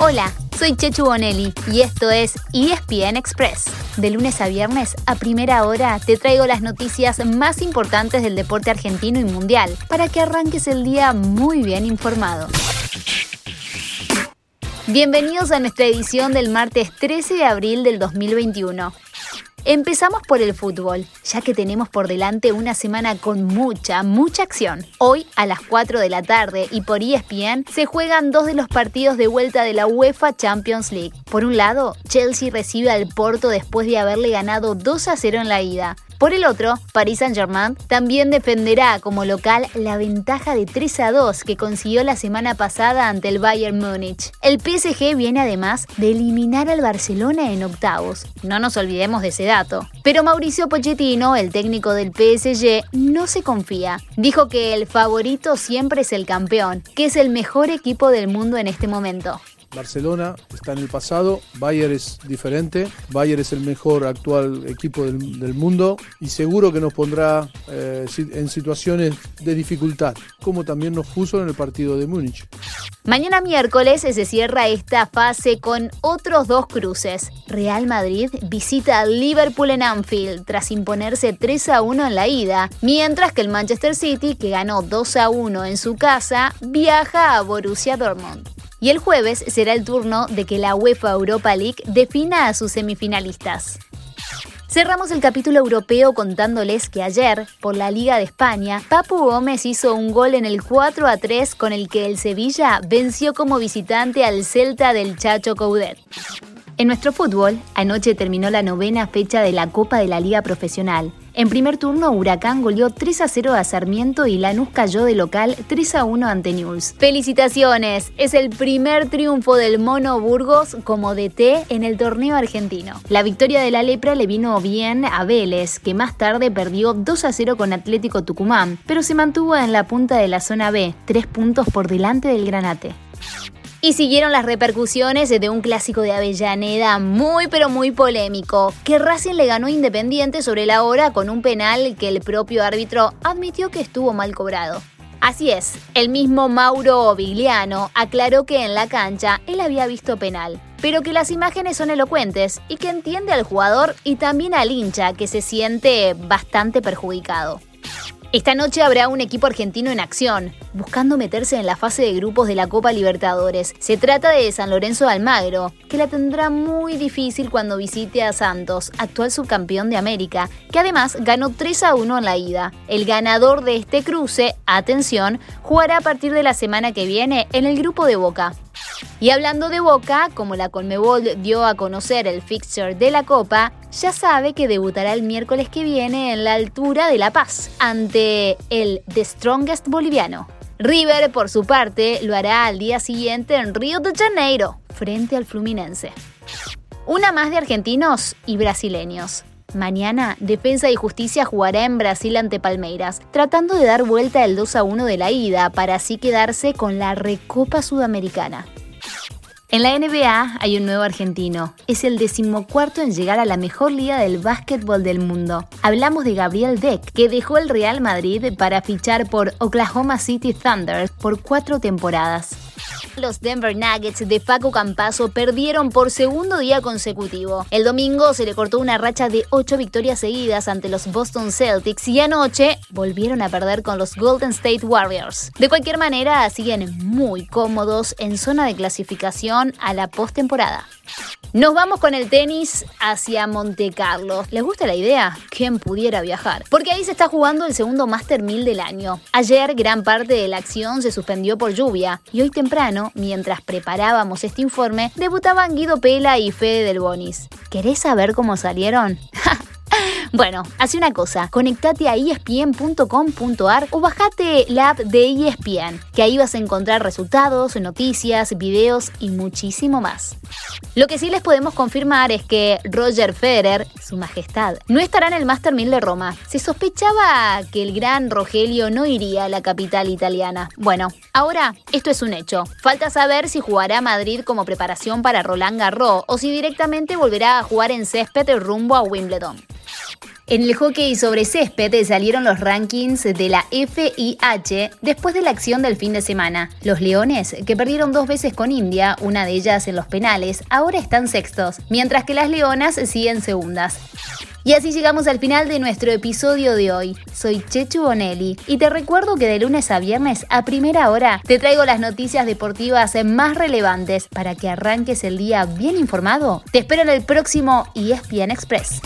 Hola, soy Chechu Bonelli y esto es ESPN Express. De lunes a viernes, a primera hora, te traigo las noticias más importantes del deporte argentino y mundial para que arranques el día muy bien informado. Bienvenidos a nuestra edición del martes 13 de abril del 2021. Empezamos por el fútbol, ya que tenemos por delante una semana con mucha, mucha acción. Hoy a las 4 de la tarde y por ESPN se juegan dos de los partidos de vuelta de la UEFA Champions League. Por un lado, Chelsea recibe al Porto después de haberle ganado 2 a 0 en la ida. Por el otro, Paris Saint-Germain también defenderá como local la ventaja de 3 a 2 que consiguió la semana pasada ante el Bayern Múnich. El PSG viene además de eliminar al Barcelona en octavos. No nos olvidemos de ese dato. Pero Mauricio Pochettino, el técnico del PSG, no se confía. Dijo que el favorito siempre es el campeón, que es el mejor equipo del mundo en este momento. Barcelona está en el pasado, Bayern es diferente, Bayern es el mejor actual equipo del, mundo y seguro que nos pondrá eh, en situaciones de dificultad, como también nos puso en el partido de Múnich. Mañana miércoles se cierra esta fase con otros dos cruces. Real Madrid visita al Liverpool en Anfield tras imponerse 3 a 1 en la ida, mientras que el Manchester City, que ganó 2 a 1 en su casa, viaja a Borussia Dortmund. Y el jueves será el turno de que la UEFA Europa League defina a sus semifinalistas. Cerramos el capítulo europeo contándoles que ayer, por la Liga de España, Papu Gómez hizo un gol en el 4 a 3 con el que el Sevilla venció como visitante al Celta del Chacho Coudet. En nuestro fútbol, anoche terminó la novena fecha de la Copa de la Liga Profesional. En primer turno, Huracán goleó 3 a 0 a Sarmiento y Lanús cayó de local 3 a 1 ante News. ¡Felicitaciones! Es el primer triunfo del Mono Burgos como DT en el torneo argentino. La victoria de la Lepra le vino bien a Vélez, que más tarde perdió 2 a 0 con Atlético Tucumán, pero se mantuvo en la punta de la zona B, 3 puntos por delante del Granate. Y siguieron las repercusiones de un clásico de Avellaneda muy pero muy polémico, que Racing le ganó Independiente sobre la hora con un penal que el propio árbitro admitió que estuvo mal cobrado. Así es, el mismo Mauro Vigliano aclaró que en la cancha él había visto penal, pero que las imágenes son elocuentes y que entiende al jugador y también al hincha que se siente bastante perjudicado. Esta noche habrá un equipo argentino en acción, buscando meterse en la fase de grupos de la Copa Libertadores. Se trata de San Lorenzo de Almagro, que la tendrá muy difícil cuando visite a Santos, actual subcampeón de América, que además ganó 3 a 1 en la ida. El ganador de este cruce, atención, jugará a partir de la semana que viene en el grupo de Boca. Y hablando de Boca, como la Conmebol dio a conocer el fixture de la Copa, ya sabe que debutará el miércoles que viene en la altura de La Paz, ante el The Strongest boliviano. River, por su parte, lo hará al día siguiente en Río de Janeiro, frente al Fluminense. Una más de argentinos y brasileños. Mañana, Defensa y Justicia jugará en Brasil ante Palmeiras, tratando de dar vuelta el 2 a 1 de la ida para así quedarse con la Recopa Sudamericana. En la NBA hay un nuevo argentino. Es el decimocuarto en llegar a la mejor liga del básquetbol del mundo. Hablamos de Gabriel Deck, que dejó el Real Madrid para fichar por Oklahoma City Thunder por cuatro temporadas. Los Denver Nuggets de Paco Campazo perdieron por segundo día consecutivo. El domingo se le cortó una racha de ocho victorias seguidas ante los Boston Celtics y anoche volvieron a perder con los Golden State Warriors. De cualquier manera, siguen muy cómodos en zona de clasificación a la postemporada. Nos vamos con el tenis hacia Monte Carlo. ¿Les gusta la idea? ¿Quién pudiera viajar? Porque ahí se está jugando el segundo Master 1000 del año. Ayer gran parte de la acción se suspendió por lluvia y hoy temprano, mientras preparábamos este informe, debutaban Guido Pela y Fede Del Bonis. ¿Querés saber cómo salieron? Bueno, hace una cosa, conectate a espn.com.ar o bajate la app de ESPN, que ahí vas a encontrar resultados, noticias, videos y muchísimo más. Lo que sí les podemos confirmar es que Roger Federer, su majestad, no estará en el Master 1000 de Roma. Se sospechaba que el gran Rogelio no iría a la capital italiana. Bueno, ahora esto es un hecho. Falta saber si jugará Madrid como preparación para Roland Garros o si directamente volverá a jugar en césped rumbo a Wimbledon. En el hockey sobre césped salieron los rankings de la FIH después de la acción del fin de semana. Los Leones, que perdieron dos veces con India, una de ellas en los penales, ahora están sextos, mientras que las Leonas siguen segundas. Y así llegamos al final de nuestro episodio de hoy. Soy Chechu Bonelli y te recuerdo que de lunes a viernes a primera hora te traigo las noticias deportivas más relevantes para que arranques el día bien informado. Te espero en el próximo ESPN Express.